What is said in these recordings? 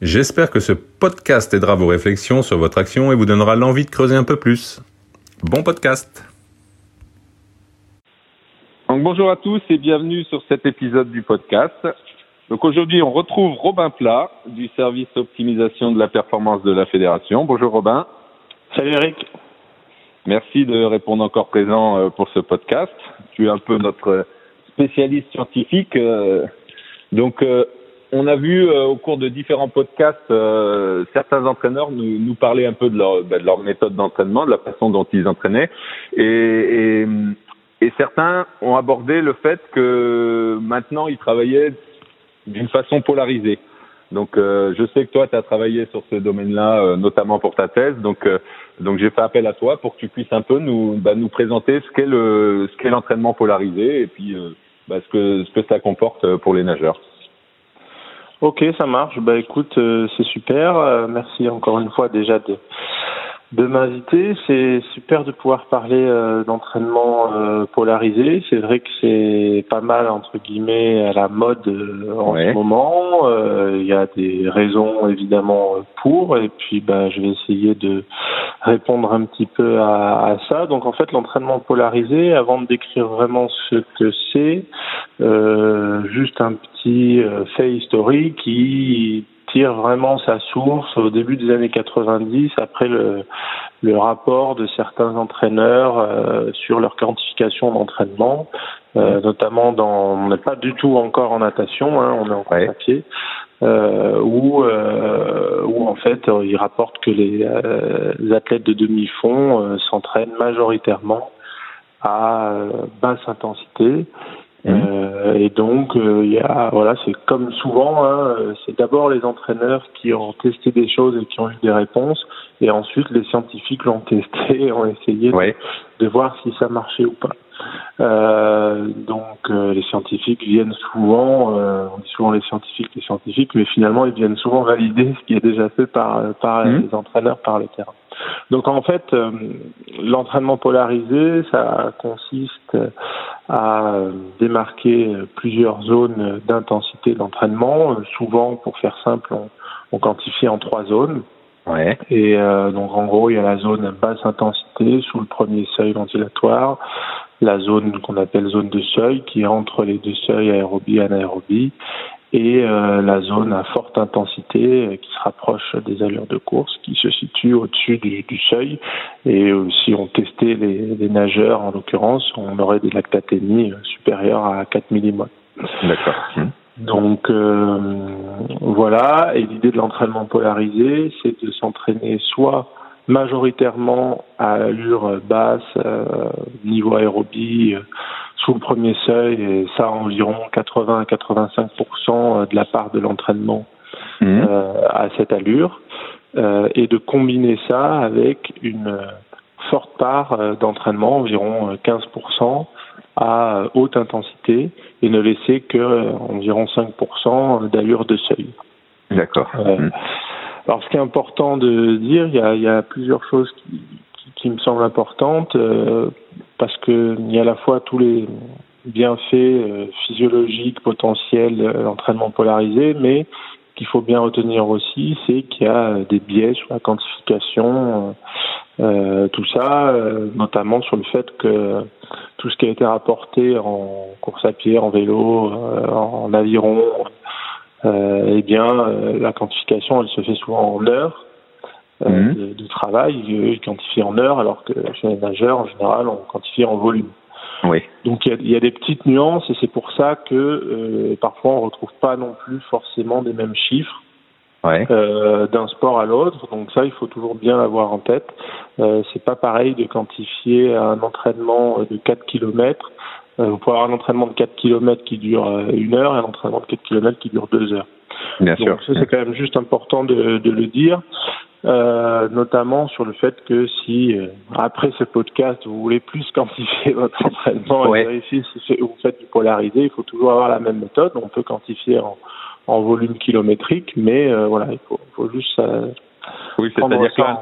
J'espère que ce podcast aidera vos réflexions sur votre action et vous donnera l'envie de creuser un peu plus. Bon podcast Donc bonjour à tous et bienvenue sur cet épisode du podcast. Donc aujourd'hui, on retrouve Robin Plat du service optimisation de la performance de la fédération. Bonjour Robin. Salut Eric. Merci de répondre encore présent euh, pour ce podcast. Tu es un peu notre spécialiste scientifique. Euh, donc euh, on a vu au cours de différents podcasts certains entraîneurs nous, nous, parler un peu de leur, ben, de leur méthode d'entraînement, de la façon dont ils entraînaient, et, et, et, certains ont abordé le fait que maintenant ils travaillaient d'une façon polarisée. Donc, euh, je sais que toi, tu as travaillé sur ce domaine-là, euh, notamment pour ta thèse. Donc, euh, donc j'ai fait appel à toi pour que tu puisses un peu nous, bah, nous présenter ce qu'est le, ce qu'est l'entraînement polarisé et puis bah, ce que ce que ça comporte pour les nageurs. Ok, ça marche. Bah écoute, c'est super. merci encore une fois déjà de de m'inviter. C'est super de pouvoir parler euh, d'entraînement euh, polarisé. C'est vrai que c'est pas mal entre guillemets à la mode euh, en ce moment. Il y a des raisons évidemment pour, et puis ben je vais essayer de répondre un petit peu à, à ça. Donc en fait l'entraînement polarisé, avant de décrire vraiment ce que c'est, juste un petit fait historique qui tire vraiment sa source au début des années 90 après le, le rapport de certains entraîneurs euh, sur leur quantification d'entraînement, euh, notamment dans on n'est pas du tout encore en natation, hein, on est en papier, euh, où euh, où en fait ils rapportent que les, les athlètes de demi-fond s'entraînent majoritairement à basse intensité Mmh. Euh, et donc, euh, il y a, voilà, c'est comme souvent, hein, c'est d'abord les entraîneurs qui ont testé des choses et qui ont eu des réponses, et ensuite les scientifiques l'ont testé et ont essayé de, voir si ça marchait ou pas. Euh, donc, euh, les scientifiques viennent souvent, on dit souvent les scientifiques, les scientifiques, mais finalement, ils viennent souvent valider ce qui est déjà fait par, par mmh. les entraîneurs par le terrain. Donc en fait, euh, l'entraînement polarisé, ça consiste à démarquer plusieurs zones d'intensité d'entraînement. Souvent, pour faire simple, on, quantifie en trois zones. Ouais. Et euh, donc en gros, il y a la zone basse intensité sous le premier seuil ventilatoire, la zone qu'on appelle zone de seuil qui est entre les deux seuils aérobie et anaérobie, et euh, la zone à forte intensité euh, qui se rapproche des allures de course, qui se situe au-dessus du, du, seuil. Et euh, si on testait les, les nageurs, en l'occurrence, on aurait des lactatémies supérieures à 4 millimol. D'accord. Hum. Donc voilà, et l'idée de l'entraînement polarisé, c'est de s'entraîner soit majoritairement à allure basse, niveau aérobie, sous le premier seuil, et ça environ 80 à 85 de la part de l'entraînement mmh. euh, à cette allure, euh, et de combiner ça avec une forte part euh, d'entraînement, environ 15% à haute intensité, et ne laisser que environ 5% d'allure de seuil. D'accord. Mmh. Alors, ce qui est important de dire, il y a, il y a plusieurs choses qui, qui, me semblent importantes. Euh, parce qu'il y a à la fois tous les bienfaits euh, physiologiques potentiels de l'entraînement polarisé, mais qu'il faut bien retenir aussi, c'est qu'il y a des biais sur la quantification, euh, euh tout ça, euh, notamment sur le fait que tout ce qui a été rapporté en course à pied, en vélo, en aviron, eh bien, la quantification, elle se fait souvent en heures, euh, mhm. de, de, travail, ils quantifient en heures, alors que chez les nageurs, en général, on quantifie en volume. Oui. Donc il y, y a, des petites nuances et c'est pour ça que euh, parfois on retrouve pas non plus forcément des mêmes chiffres ouais. euh, d'un sport à l'autre. Donc ça, il faut toujours bien l'avoir en tête. Euh, c'est pas pareil de quantifier un entraînement de 4 km. Euh, vous pouvez avoir un entraînement de 4 km qui dure euh, une heure et un entraînement de 4 km qui dure deux heures. Bien Donc sûr. ça c'est quand même juste important de, de le dire. Euh, notamment sur le fait que si euh, après ce podcast vous voulez plus quantifier votre entraînement Ouais. et vérifier si vous faites du polarisé, il faut toujours avoir la même méthode. On peut quantifier en, en volume kilométrique, mais euh, voilà, il faut, faut juste euh, Oui, c'est-à-dire qu'un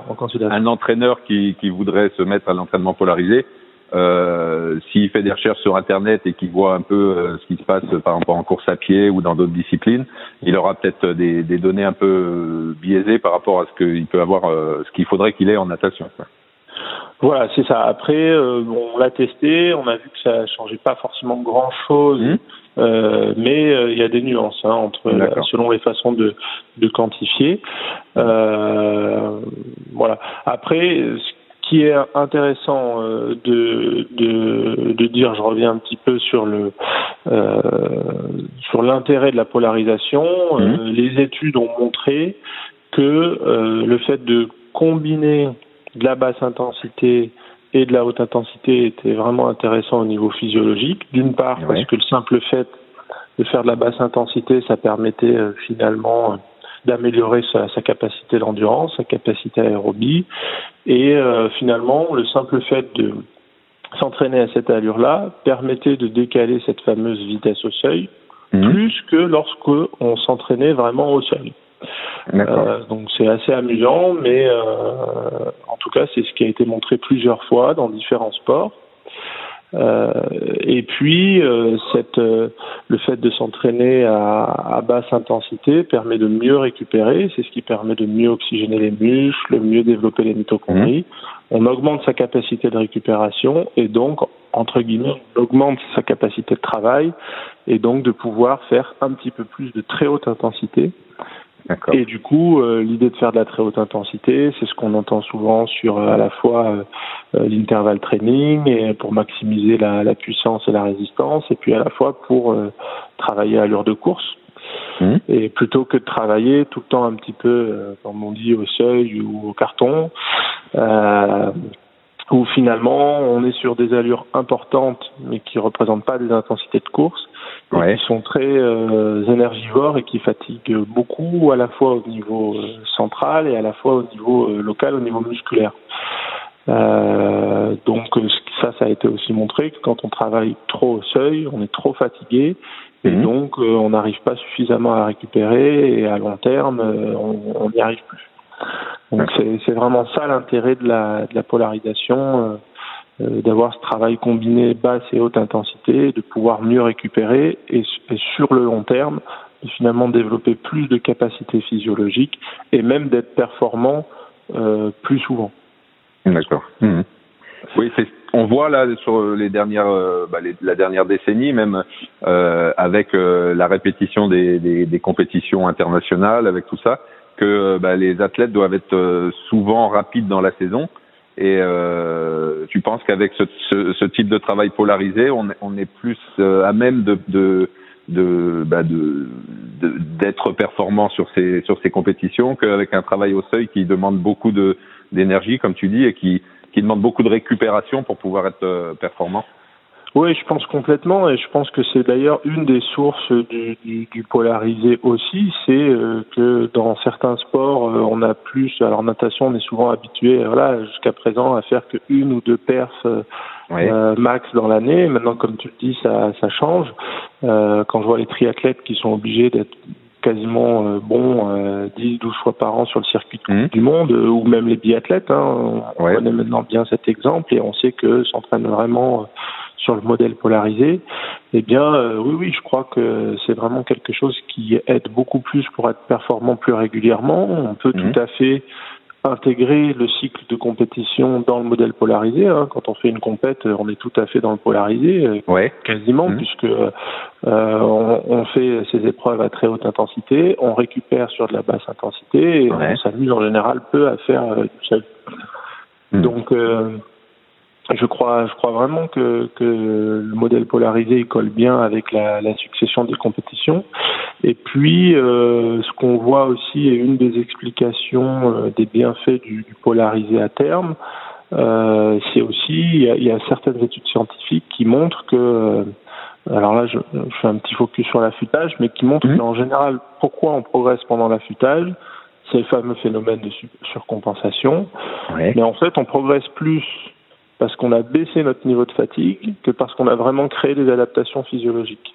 en, entraîneur qui, qui voudrait se mettre à l'entraînement polarisé, euh, s'il fait des recherches sur Internet et qu'il voit un peu euh, ce qui se passe, euh, par exemple en course à pied ou dans d'autres disciplines, il aura peut-être des, des données un peu biaisées par rapport à ce qu'il peut avoir, euh, ce qu'il faudrait qu'il ait en natation. Voilà, c'est ça. Après, bon, on l'a testé, on a vu que ça changeait pas forcément grand chose, Mhm. euh, mais euh, il y a des nuances hein, entre la- selon les façons de, de quantifier. Euh, voilà. Après, ce qui est intéressant euh, de, de, de dire, je reviens un petit peu sur le euh, sur l'intérêt de la polarisation. euh, les études ont montré que le fait de combiner de la basse intensité et de la haute intensité était vraiment intéressant au niveau physiologique. D'une part, Ouais. parce que le simple fait de faire de la basse intensité, ça permettait finalement d'améliorer sa, sa capacité d'endurance, sa capacité aérobie, et euh, finalement, le simple fait de s'entraîner à cette allure-là permettait de décaler cette fameuse vitesse au seuil, Mhm. plus que lorsque on s'entraînait vraiment au seuil. Euh, donc c'est assez amusant, mais euh, en tout cas c'est ce qui a été montré plusieurs fois dans différents sports. Euh, et puis euh, cette, euh, le fait de s'entraîner à, à basse intensité permet de mieux récupérer, c'est ce qui permet de mieux oxygéner les muscles, mieux développer les mitochondries. On augmente sa capacité de récupération et donc entre guillemets on augmente sa capacité de travail et donc de pouvoir faire un petit peu plus de très haute intensité. Et du coup, euh, l'idée de faire de la très haute intensité, c'est ce qu'on entend souvent sur euh, à la fois euh, l'intervalle training et pour maximiser la, la puissance et la résistance, et puis à la fois pour travailler à allure de course. Mhm. Et plutôt que de travailler tout le temps un petit peu, comme on dit, au seuil ou au carton, où finalement on est sur des allures importantes, mais qui représentent pas des intensités de course, Ouais. qui sont très euh, énergivores et qui fatiguent beaucoup à la fois au niveau euh, central et à la fois au niveau euh, local, au niveau musculaire. Euh, donc ça, ça a été aussi montré que quand on travaille trop au seuil, on est trop fatigué et Mhm. donc euh, on n'arrive pas suffisamment à récupérer et à long terme, euh, on n'y arrive plus. Donc c'est vraiment ça l'intérêt de la, de la polarisation, d'avoir ce travail combiné basse et haute intensité, de pouvoir mieux récupérer et, sur le long terme, de finalement développer plus de capacités physiologiques et même d'être performant euh, plus souvent. D'accord. Mhm. Oui, c'est. On voit là sur les dernières, euh, bah, la dernière décennie, même euh, avec euh, la répétition des, compétitions internationales, avec tout ça, que euh, bah, les athlètes doivent être euh, souvent rapides dans la saison. Et euh, tu penses qu'avec ce, ce, ce type de travail polarisé, on, est- on est plus euh, à même de de de bah, de de- d'être performant sur ces sur ces compétitions qu'avec un travail au seuil qui demande beaucoup de d'énergie, comme tu dis, et qui qui demande beaucoup de récupération pour pouvoir être euh, performant? Oui, je pense complètement, et je pense que c'est d'ailleurs une des sources du, du, du polarisé aussi, c'est euh, que dans certains sports, euh, on a plus, alors natation, on est souvent habitué, voilà, jusqu'à présent, à faire que une ou deux perfs euh, euh, max dans l'année. Maintenant, comme tu le dis, ça, ça change. Euh, quand je vois les triathlètes qui sont obligés d'être quasiment euh, bons euh, 10, 12 fois par an sur le circuit Mhm. du monde, euh, ou même les biathlètes, hein, on Ouais. connaît maintenant bien cet exemple, et on sait que s'entraînent vraiment euh, sur le modèle polarisé, eh bien, oui, oui, je crois que c'est vraiment quelque chose qui aide beaucoup plus pour être performant plus régulièrement. On peut Mhm. tout à fait intégrer le cycle de compétition dans le modèle polarisé. hein. Quand on fait une compète, on est tout à fait dans le polarisé, euh, Ouais. quasiment, Mhm. puisque euh, on, on fait ces épreuves à très haute intensité, on récupère sur de la basse intensité, et Ouais. on s'amuse en général peu à faire euh, du seul. Mhm. Donc, euh, je crois, je crois vraiment que, que le modèle polarisé colle bien avec la, la succession des compétitions. Et puis, euh, ce qu'on voit aussi, et une des explications euh, des bienfaits du, du polarisé à terme, euh, c'est aussi, il y, a, il y a certaines études scientifiques qui montrent que alors là, je, fais un petit focus sur l'affûtage, mais qui montre mmh. qu'en général, pourquoi on progresse pendant l'affûtage, c'est le fameux phénomène de surcompensation. Mais en fait, on progresse plus parce qu'on a baissé notre niveau de fatigue que parce qu'on a vraiment créé des adaptations physiologiques.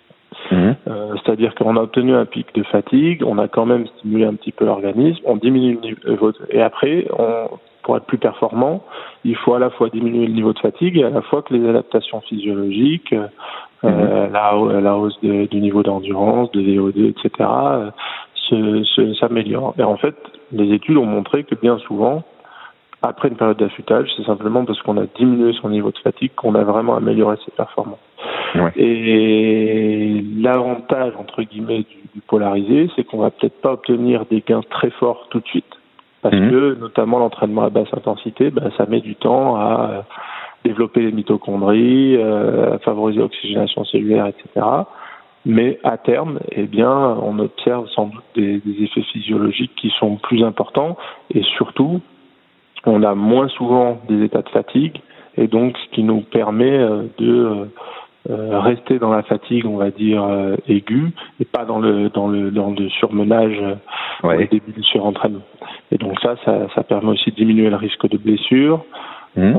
Mmh. Euh, c'est-à-dire qu'on a obtenu un pic de fatigue, on a quand même stimulé un petit peu l'organisme, on diminue le niveau, et après, on, pour être plus performant, il faut à la fois diminuer le niveau de fatigue et à la fois que les adaptations physiologiques, euh, mmh. la, la, hausse du niveau d'endurance, de VO2, etc., s'améliore. Et en fait, les études ont montré que bien souvent, après une période d'affûtage, c'est simplement parce qu'on a diminué son niveau de fatigue qu'on a vraiment amélioré ses performances. Et l'avantage, entre guillemets, du, polarisé, c'est qu'on va peut-être pas obtenir des gains très forts tout de suite. Parce mhm. que, notamment, l'entraînement à basse intensité, ben, ça met du temps à développer les mitochondries, euh, à favoriser l'oxygénation cellulaire, etc. Mais à terme, eh bien, on observe sans doute des, des, effets physiologiques qui sont plus importants et surtout, on a moins souvent des états de fatigue et donc ce qui nous permet euh, de euh, rester dans la fatigue, on va dire euh, aiguë et pas dans le dans le dans le surmenage au début du surentraînement. Et donc ça, ça, ça permet aussi de diminuer le risque de blessure, mmh.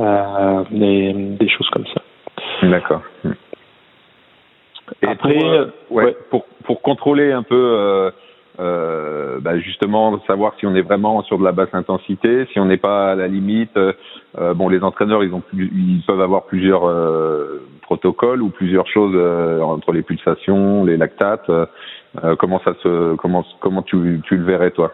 et des choses comme ça. D'accord. Mmh. Et Après, pour, euh, ouais, pour, pour contrôler un peu, euh, euh, bah justement, savoir si on est vraiment sur de la basse intensité, si on n'est pas à la limite. Euh, bon, les entraîneurs, ils ont, ils peuvent avoir plusieurs euh, protocoles ou plusieurs choses entre les pulsations, les lactates. comment ça se, comment, comment tu, tu le verrais toi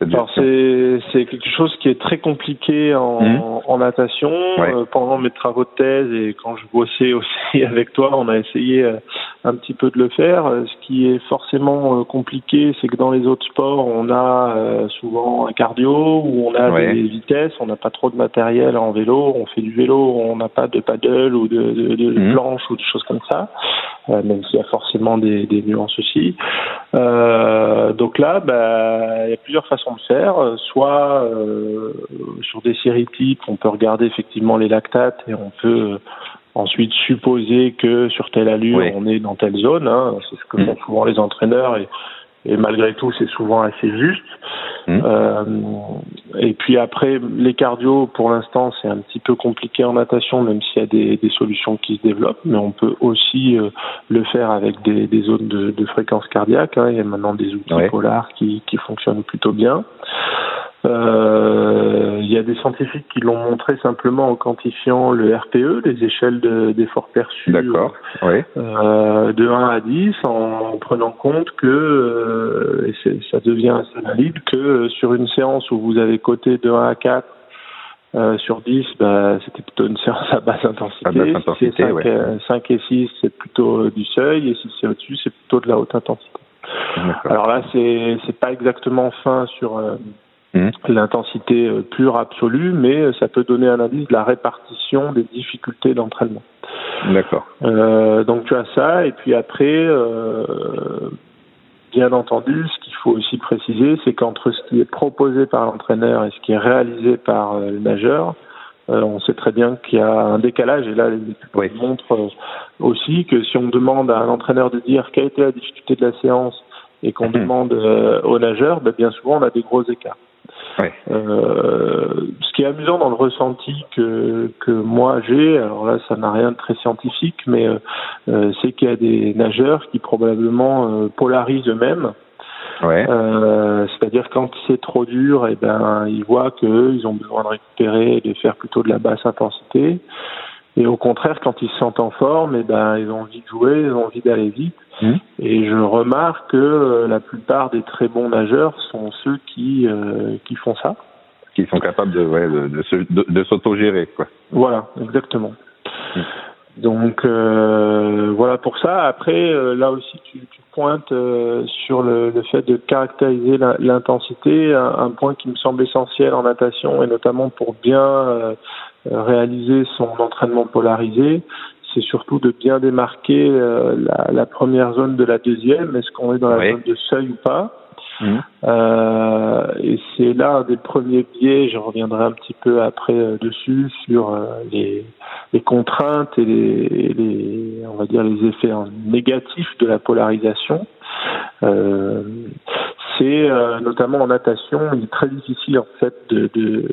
alors c'est c'est quelque chose qui est très compliqué en, mmh. en natation. Euh, pendant mes travaux de thèse et quand je bossais aussi avec toi, on a essayé euh, un petit peu de le faire. Euh, ce qui est forcément compliqué, c'est que dans les autres sports, on a souvent un cardio où on a des vitesses, on n'a pas trop de matériel en vélo, on fait du vélo, on n'a pas de paddle ou de, de, de mmh. planche ou des choses comme ça. même s'il y a forcément des, des nuances aussi. donc là, bah, il y a plusieurs façons de faire, euh, soit euh, sur des séries types, on peut regarder effectivement les lactates et on peut euh, ensuite supposer que sur telle allure on est dans telle zone. Hein. c'est ce que mm. font souvent les entraîneurs et, et malgré tout c'est souvent assez juste. Mm. Euh, et puis après les cardio pour l'instant c'est un petit peu compliqué en natation même s'il y a des, des, solutions qui se développent, mais on peut aussi le faire avec des, des zones de, de, fréquence cardiaque. Hein. Il y a maintenant des outils polars qui, qui fonctionnent plutôt bien. Euh, il y a des scientifiques qui l'ont montré simplement en quantifiant le RPE, les échelles d'effort perçus euh, de 1 à 10, en prenant compte que, euh, et ça devient assez valide, que sur une séance où vous avez coté de 1 à 4, euh, sur 10, bah, c'était plutôt une séance à basse intensité. À basse intensité si 5, ouais. 5, et 6, c'est plutôt du seuil, et si c'est au-dessus, c'est plutôt de la haute intensité. Alors là, c'est c'est pas exactement fin sur euh, mmh. l'intensité euh, pure absolue, mais euh, ça peut donner un indice de la répartition des difficultés d'entraînement. D'accord. Euh, donc tu as ça, et puis après, euh, bien entendu, ce qu'il faut aussi préciser, c'est qu'entre ce qui est proposé par l'entraîneur et ce qui est réalisé par le nageur, on sait très bien qu'il y a un décalage, et là, les études montrent aussi que si on demande à un entraîneur de dire quelle était la difficulté de la séance et qu'on mmh. demande aux nageurs, ben, bien souvent, on a des gros écarts. Euh, ce qui est amusant dans le ressenti que, que moi j'ai, alors là ça n'a rien de très scientifique, mais euh, euh c'est qu'il y a des nageurs qui probablement euh, polarisent eux-mêmes. Ouais. Euh, c'est-à-dire quand c'est trop dur, et eh ben ils voient qu'ils ont besoin de récupérer et de faire plutôt de la basse intensité. Et au contraire, quand ils se sentent en forme, et eh ben ils ont envie de jouer, ils ont envie d'aller vite. Mmh. Et je remarque que euh, la plupart des très bons nageurs sont ceux qui euh, qui font ça. Qui sont capables de ouais, de, de, de, s'autogérer quoi. Voilà, exactement. Mmh. Donc euh, voilà pour ça. Après, euh, là aussi, tu, tu pointes euh, sur le, le, fait de caractériser l'intensité, un, un, point qui me semble essentiel en natation et notamment pour bien réaliser son entraînement polarisé c'est surtout de bien démarquer euh, la, la, première zone de la deuxième. Est-ce qu'on est dans la zone de seuil ou pas? Mhm. Euh, et c'est là un des premiers biais, je reviendrai un petit peu après euh, dessus, sur euh, les, les, contraintes et les, les, on va dire les effets négatifs de la polarisation. Euh, c'est notamment en natation, il est très difficile en fait de, de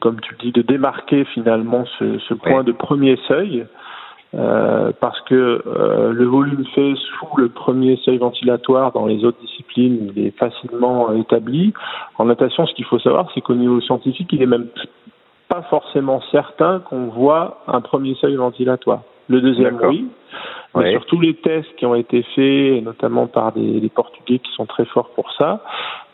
comme tu dis, de démarquer finalement ce, ce point de premier seuil. Euh, parce que euh, le volume fait sous le premier seuil ventilatoire dans les autres disciplines, il est facilement établi. En natation, ce qu'il faut savoir, c'est qu'au niveau scientifique, il est même pas forcément certain qu'on voit un premier seuil ventilatoire. Le deuxième, oui. Mais sur tous les tests qui ont été faits, notamment par des, des Portugais qui sont très forts pour ça,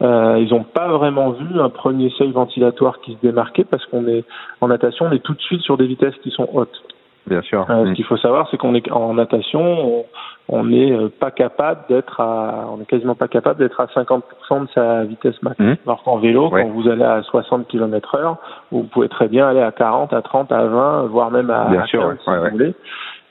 euh, ils n'ont pas vraiment vu un premier seuil ventilatoire qui se démarquait parce qu'on est en natation, on est tout de suite sur des vitesses qui sont hautes. Bien sûr. Euh, ce mm. qu'il faut savoir, c'est qu'on est en natation, on n'est euh, pas capable d'être à, on est quasiment pas capable d'être à 50% de sa vitesse max. Mmh. Alors qu'en vélo, quand vous allez à 60 km heure, vous pouvez très bien aller à 40, à 30, à 20, voire même à, bien sûr, si vous voulez.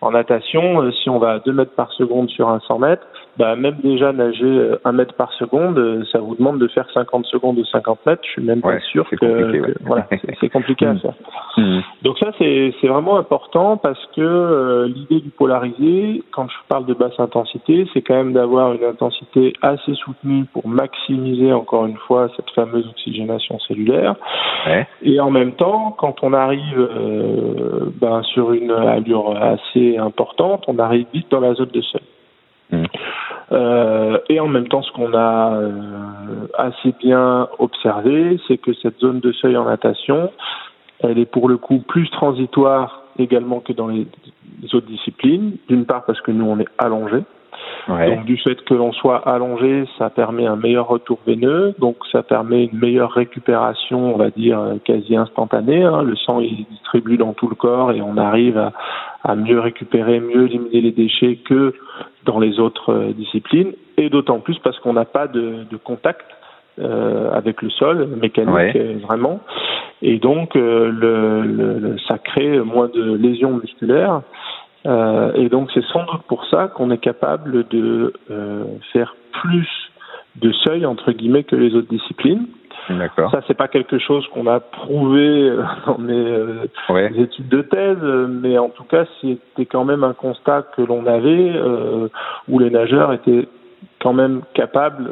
En natation, euh, si on va à 2 mètres par seconde sur un 100 mètres, bah, même déjà nager euh, un mètre par seconde, euh, ça vous demande de faire 50 secondes ou 50 mètres. Je suis même pas sûr que, voilà, c'est compliqué à faire. Mmh. Donc ça, c'est vraiment important parce que euh, l'idée du polarisé, quand je parle de basse intensité, c'est quand même d'avoir une intensité assez soutenue pour maximiser encore une fois cette fameuse oxygénation cellulaire. Ouais. Et en même temps, quand on arrive euh, ben, sur une allure assez importante, on arrive vite dans la zone de seuil. Euh, et en même temps, ce qu'on a euh, assez bien observé, c'est que cette zone de seuil en natation, elle est pour le coup plus transitoire également que dans les autres disciplines. D'une part parce que nous, on est allongé. Donc du fait que l'on soit allongé, ça permet un meilleur retour veineux, donc ça permet une meilleure récupération, on va dire quasi instantanée. Hein. Le sang est distribue dans tout le corps et on arrive à, à mieux récupérer, mieux éliminer les déchets que dans les autres euh, disciplines, et d'autant plus parce qu'on n'a pas de, de contact euh, avec le sol mécanique euh, vraiment, et donc euh, le, le, ça crée moins de lésions musculaires. Euh, et donc c'est sans doute pour ça qu'on est capable de faire plus de seuil entre guillemets que les autres disciplines. D'accord. Ça, c'est pas quelque chose qu'on a prouvé euh, dans mes euh, études de thèse, mais en tout cas, c'était quand même un constat que l'on avait euh, où les nageurs étaient quand même capables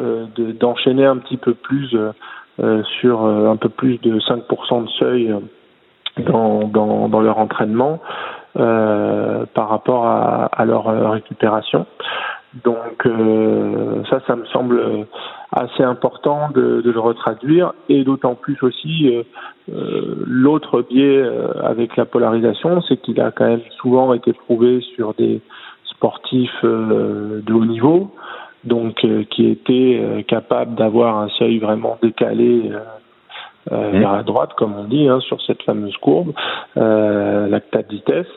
d'enchaîner un petit peu plus sur un peu plus de 5% de seuil dans, dans, dans leur entraînement par rapport à, leur récupération. Donc ça, ça me semble assez important de, le retraduire et d'autant plus aussi euh, euh l'autre biais euh, avec la polarisation, c'est qu'il a quand même souvent été prouvé sur des sportifs euh, de haut niveau, donc qui étaient capables d'avoir un seuil vraiment décalé mmh. vers la droite, comme on dit, hein, sur cette fameuse courbe, lactate vitesse.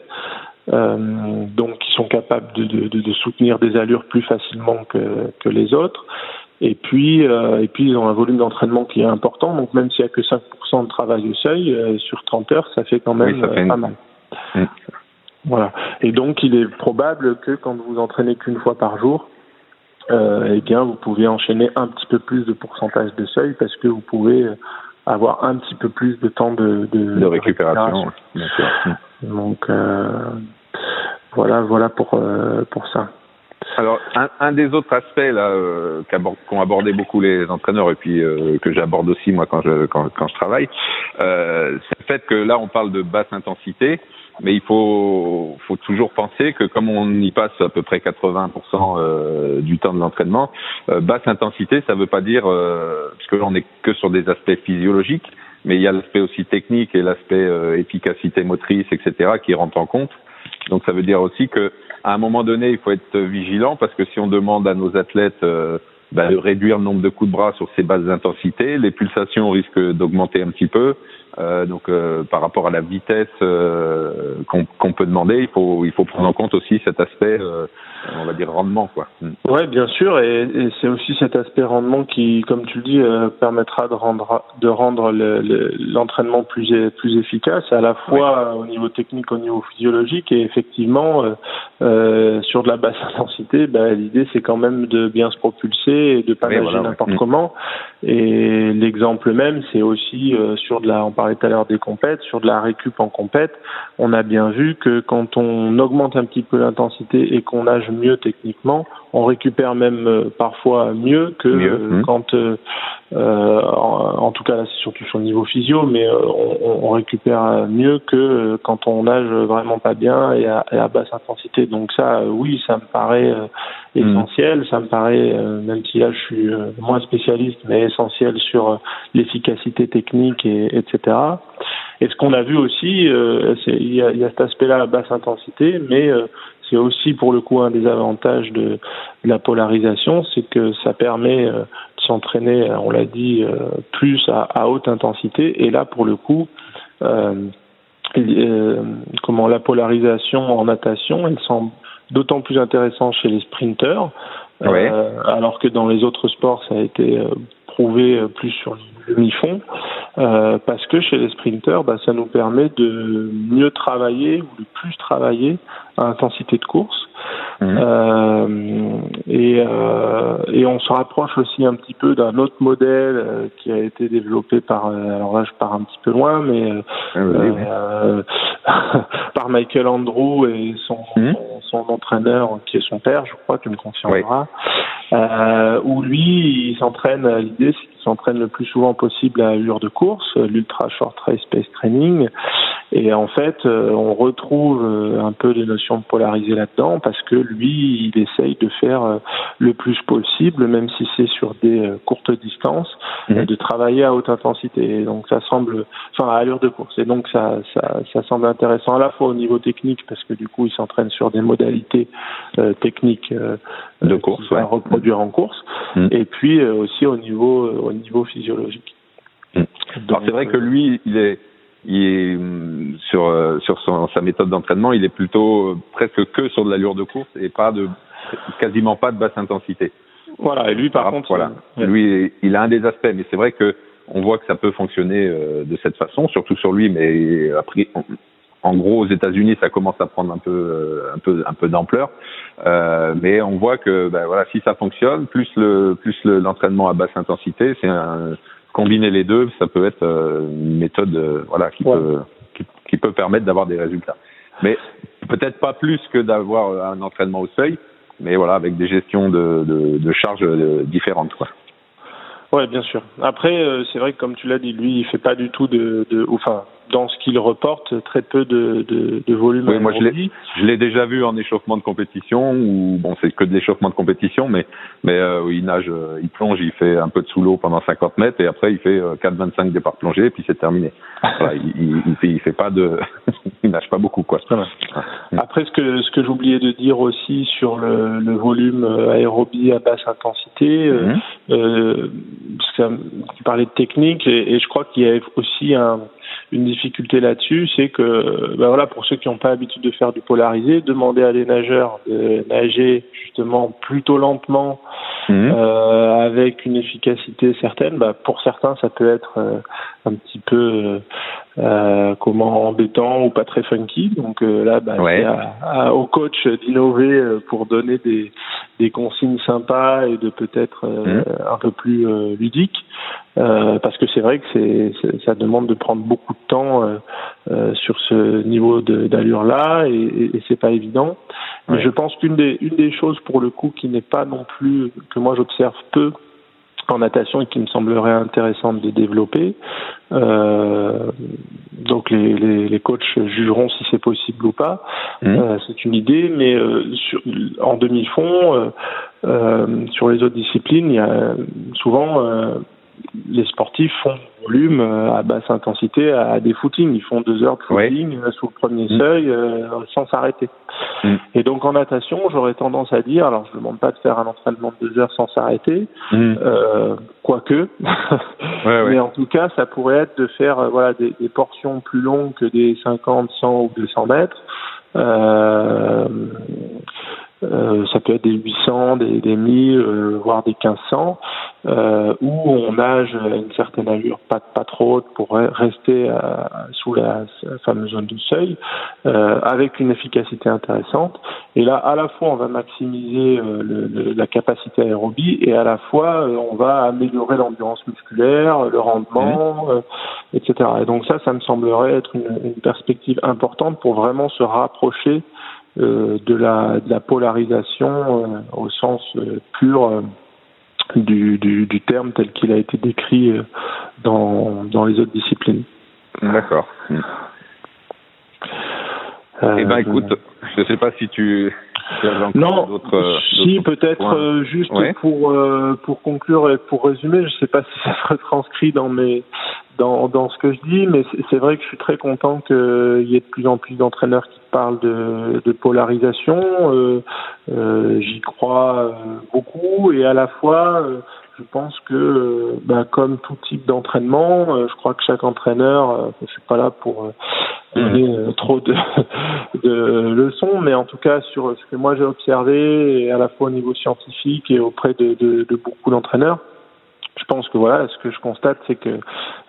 Euh, donc qui sont capables de, de, de, soutenir des allures plus facilement que, que les autres. Et puis, euh, et puis ils ont un volume d'entraînement qui est important. Donc même s'il n'y a que 5% de travail au seuil, euh, sur 30 heures, ça fait quand même euh, pas mal. Voilà. Et donc il est probable que quand vous entraînez qu'une fois par jour, eh bien vous pouvez enchaîner un petit peu plus de pourcentage de seuil parce que vous pouvez avoir un petit peu plus de temps de, de, de récupération. récupération. Donc voilà, voilà pour pour ça. Alors, un, un, des autres aspects là euh, qu'ont abordé beaucoup les entraîneurs et puis euh, que j'aborde aussi moi quand je quand, quand je travaille, euh, c'est le fait que là on parle de basse intensité, mais il faut faut toujours penser que comme on y passe à peu près 80% euh, du temps de l'entraînement, euh, basse intensité ça veut pas dire parce que on est que sur des aspects physiologiques, mais il y a l'aspect aussi technique et l'aspect efficacité motrice etc qui rentrent en compte. Donc ça veut dire aussi que à un moment donné, il faut être vigilant parce que si on demande à nos athlètes euh, bah, de réduire le nombre de coups de bras sur ces basses intensités, les pulsations risquent d'augmenter un petit peu. Euh, donc euh, par rapport à la vitesse euh, qu'on peut demander, il faut il faut prendre en compte aussi cet aspect on va dire rendement quoi. Mm. Ouais, bien sûr, et, et c'est aussi cet aspect rendement qui, comme tu le dis, permettra de rendre de rendre l'entraînement le, plus plus efficace, à la fois au niveau technique, au niveau physiologique, et effectivement sur de la basse intensité, bah, l'idée c'est quand même de bien se propulser et de pas nager n'importe mm. comment. Et l'exemple même, c'est aussi sur de la, on parlait tout à l'heure des compètes, sur de la récup en compète, on a bien vu que quand on augmente un petit peu l'intensité et qu'on nage mieux techniquement, on récupère même euh, parfois mieux que euh, mmh. quand, euh, en, tout cas là c'est surtout sur le niveau physio, mais on, on, récupère mieux que quand on nage vraiment pas bien et à, à basse intensité. Donc ça, oui, ça me paraît mmh. essentiel. Ça me paraît, même si là je suis moins spécialiste, mais essentiel sur l'efficacité technique et etc. Et ce qu'on a vu aussi, il y, a, y, a, cet aspect-là à basse intensité, mais c'est aussi pour le coup un des avantages de, la polarisation, c'est que ça permet euh, de s'entraîner, on l'a dit, euh, plus à, haute intensité. Et là, pour le coup, euh, comment la polarisation en natation, elle semble d'autant plus intéressante chez les sprinteurs, alors que dans les autres sports, ça a été prouvé plus sur le demi-fond, parce que chez les sprinteurs, bah, ça nous permet de mieux travailler ou de plus travailler à intensité de course. Mhm. Euh, et, euh, et on se rapproche aussi un petit peu d'un autre modèle euh, qui a été développé par, euh, alors là je pars un petit peu loin, mais ah par Michael Andrew et son, mhm. son, entraîneur qui est son père, je crois, tu me confirmeras, où lui il s'entraîne, l'idée c'est qu'il s'entraîne le plus souvent possible à allure de course, l'ultra short race pace training, et en fait, euh, on retrouve euh, un peu des notions polarisées là-dedans parce que lui, il essaye de faire euh, le plus possible, même si c'est sur des courtes distances, mhm. de travailler à haute intensité. Et donc ça semble, enfin à allure de course. Et donc ça, ça, ça, semble intéressant à la fois au niveau technique parce que du coup, il s'entraîne sur des modalités techniques de course, à reproduire en course, mhm. et puis aussi au niveau, au niveau physiologique. Mhm. Alors c'est vrai que lui, il est il est mm, sur euh, sur son, sa méthode d'entraînement, il est plutôt euh, presque que sur de l'allure de course et pas de quasiment pas de basse intensité. Voilà, et lui par, contre, voilà, lui il a un des aspects, mais c'est vrai que on voit que ça peut fonctionner euh, de cette façon, surtout sur lui, mais après, en, gros aux États-Unis, ça commence à prendre un peu un peu un peu d'ampleur, euh, mais on voit que ben, voilà, si ça fonctionne, plus le plus l'entraînement à basse intensité, c'est un combiner les deux, ça peut être euh, une méthode euh, voilà qui peut qui, peut permettre d'avoir des résultats. Mais peut-être pas plus que d'avoir un entraînement au seuil, mais voilà avec des gestions de, de, de charges euh, différentes quoi. Ouais, bien sûr. Après, c'est vrai que comme tu l'as dit, lui, il fait pas du tout de, de enfin, dans ce qu'il reporte, très peu de, de, de volume. Oui, moi je l'ai déjà vu en échauffement de compétition, ou bon, c'est que de l'échauffement de compétition, mais mais euh, il nage, euh, il plonge, il fait un peu de sous l'eau pendant 50 mètres, et après il fait 4,25 euh, départs plongés, et puis c'est terminé. voilà, il, il, il, fait, il fait pas de, il nage pas beaucoup, quoi. Après, ce que ce que j'oubliais de dire aussi sur le, le volume aérobie à basse intensité, mm euh, tu parlais de technique, et, et je crois qu'il y a aussi un une difficulté là-dessus, c'est que ben voilà, pour ceux qui n'ont pas l'habitude de faire du polarisé, demander à des nageurs de nager justement plutôt lentement mmh. euh, avec une efficacité certaine, ben pour certains ça peut être euh, un petit peu euh, comment embêtant ou pas très funky. Donc euh, là, ben, c'est à, au coach d'innover euh, pour donner des, des consignes sympas et de peut-être mmh. un peu plus ludiques. Euh, parce que c'est vrai que c'est, ça demande de prendre beaucoup de temps euh, euh sur ce niveau d'allure là et, et, c'est pas évident. Mais je pense qu'une des une des choses pour le coup qui n'est pas non plus que moi j'observe peu en natation et qui me semblerait intéressante de développer. Euh, donc les, les, les, coachs jugeront si c'est possible ou pas. Mmh. Euh, c'est une idée, mais euh, sur, en demi-fond, sur les autres disciplines, il y a souvent les sportifs font volume euh, à basse intensité à des footings. Ils font deux heures de footing euh, sous le premier mm. seuil euh, sans s'arrêter. Mm. Et donc en natation, j'aurais tendance à dire, alors je ne demande pas de faire un entraînement de deux heures sans s'arrêter, mm. quoique, mais en tout cas, ça pourrait être de faire voilà des, des, portions plus longues que des 50, 100 ou 200 mètres. Euh, ça peut être des 800, des, des 1000, euh, voire des 1500, euh, où on nage à une certaine allure, pas, pas trop haute pour rester sous la, fameuse zone de seuil, avec une efficacité intéressante. Et là, à la fois, on va maximiser le, la capacité aérobie et à la fois, on va améliorer l'endurance musculaire, le rendement, etc. Et donc ça, ça me semblerait être une, une perspective importante pour vraiment se rapprocher euh, de, la, de la polarisation euh, au sens euh, pur du, du, du, terme tel qu'il a été décrit dans, dans les autres disciplines. D'accord. eh ben écoute, je ne sais pas si tu non, si peut-être juste pour pour conclure et pour résumer, je ne sais pas si ça se retranscrit dans mes dans, dans ce que je dis, mais c'est vrai que je suis très content qu'il y ait de plus en plus d'entraîneurs qui parlent de, de polarisation. Euh, euh, J'y crois euh, beaucoup et à la fois, euh, je pense que, bah, comme tout type d'entraînement, je crois que chaque entraîneur, je suis pas là pour donner mmh. trop de, de leçons, mais en tout cas sur ce que moi j'ai observé, et à la fois au niveau scientifique et auprès de, de, de beaucoup d'entraîneurs je pense que voilà, ce que je constate, c'est que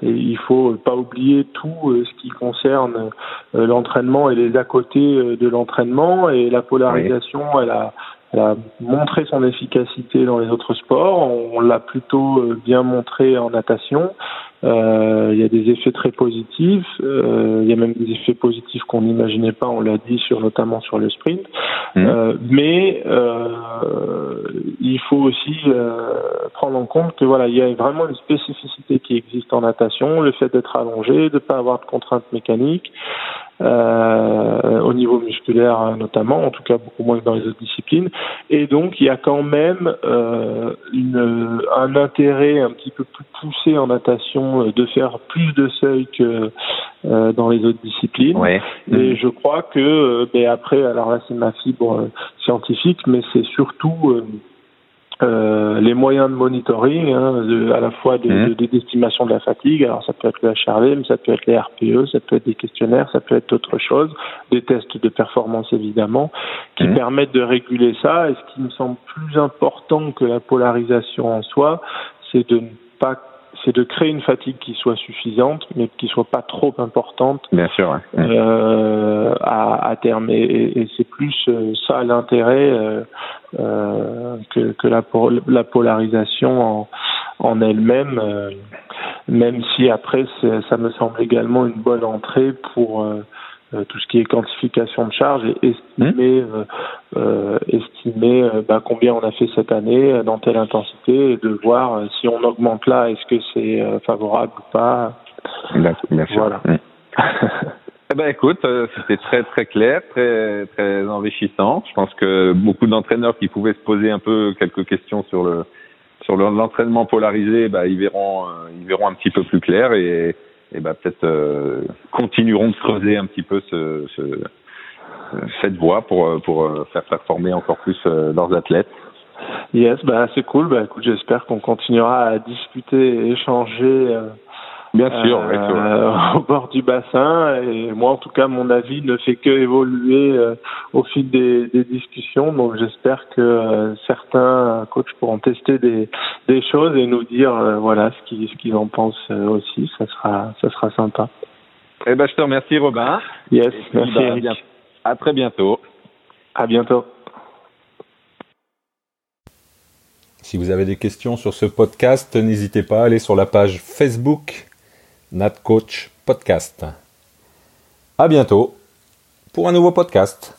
il faut pas oublier tout euh, ce qui concerne euh, l'entraînement et les à côté euh, de l'entraînement et la polarisation. Elle a elle a montré son efficacité dans les autres sports. On l'a plutôt bien montré en natation. Euh, il y a des effets très positifs. Euh, il y a même des effets positifs qu'on n'imaginait pas. On l'a dit sur notamment sur le sprint. Mmh. Euh, mais il faut aussi prendre en compte que voilà, il y a vraiment une spécificité qui existe en natation, le fait d'être allongé, de ne pas avoir de contraintes mécaniques euh, au niveau musculaire notamment, en tout cas beaucoup moins que dans les autres disciplines. Et donc il y a quand même euh, une, un intérêt un petit peu plus poussé en natation euh, de faire plus de seuils que euh, dans les autres disciplines. Ouais. Et mm. je crois que, euh, ben après, alors là c'est ma fibre scientifique, mais c'est surtout euh, les moyens de monitoring, hein, de, à la fois mmh. d'estimation de, de, la fatigue, alors ça peut être le HRV, mais ça peut être les RPE, ça peut être des questionnaires, ça peut être autre chose, des tests de performance évidemment, qui mmh. permettent de réguler ça. Et ce qui me semble plus important que la polarisation en soi, c'est de ne pas c'est de créer une fatigue qui soit suffisante, mais qui soit pas trop importante. Bien sûr. Euh, à, à, terme. Et, et c'est plus euh, ça l'intérêt euh, que, que la, la, polarisation en, en elle-même. Même si après, ça me semble également une bonne entrée pour tout ce qui est quantification de charge et estimer, mmh. euh, euh, estimer bah, combien on a fait cette année dans telle intensité et de voir si on augmente là, est-ce que c'est favorable ou pas. Bien sûr. Voilà. Mmh. Eh ben écoute, c'était très très clair, très très enrichissant. Je pense que beaucoup d'entraîneurs qui pouvaient se poser un peu quelques questions sur le sur l'entraînement polarisé, bah, ils verront ils verront un petit peu plus clair et et bah, peut-être euh, continueront de creuser un petit peu ce, ce, cette voie pour, pour euh, faire performer encore plus euh, leurs athlètes. Yes, bah c'est cool. Bah écoute, j'espère qu'on continuera à discuter échanger Bien sûr, euh, au bord du bassin. Et moi, en tout cas, mon avis ne fait que évoluer euh, au fil des, des, discussions. Donc, j'espère que euh, certains coachs pourront tester des, des choses et nous dire, voilà, ce qu'ils ce qu'ils en pensent aussi. Ça sera, ça sera sympa. Eh ben, je te remercie, Robin. Yes, merci. Bah, à très bientôt. À bientôt. Si vous avez des questions sur ce podcast, n'hésitez pas à aller sur la page Facebook Coach Podcast. À bientôt pour un nouveau podcast.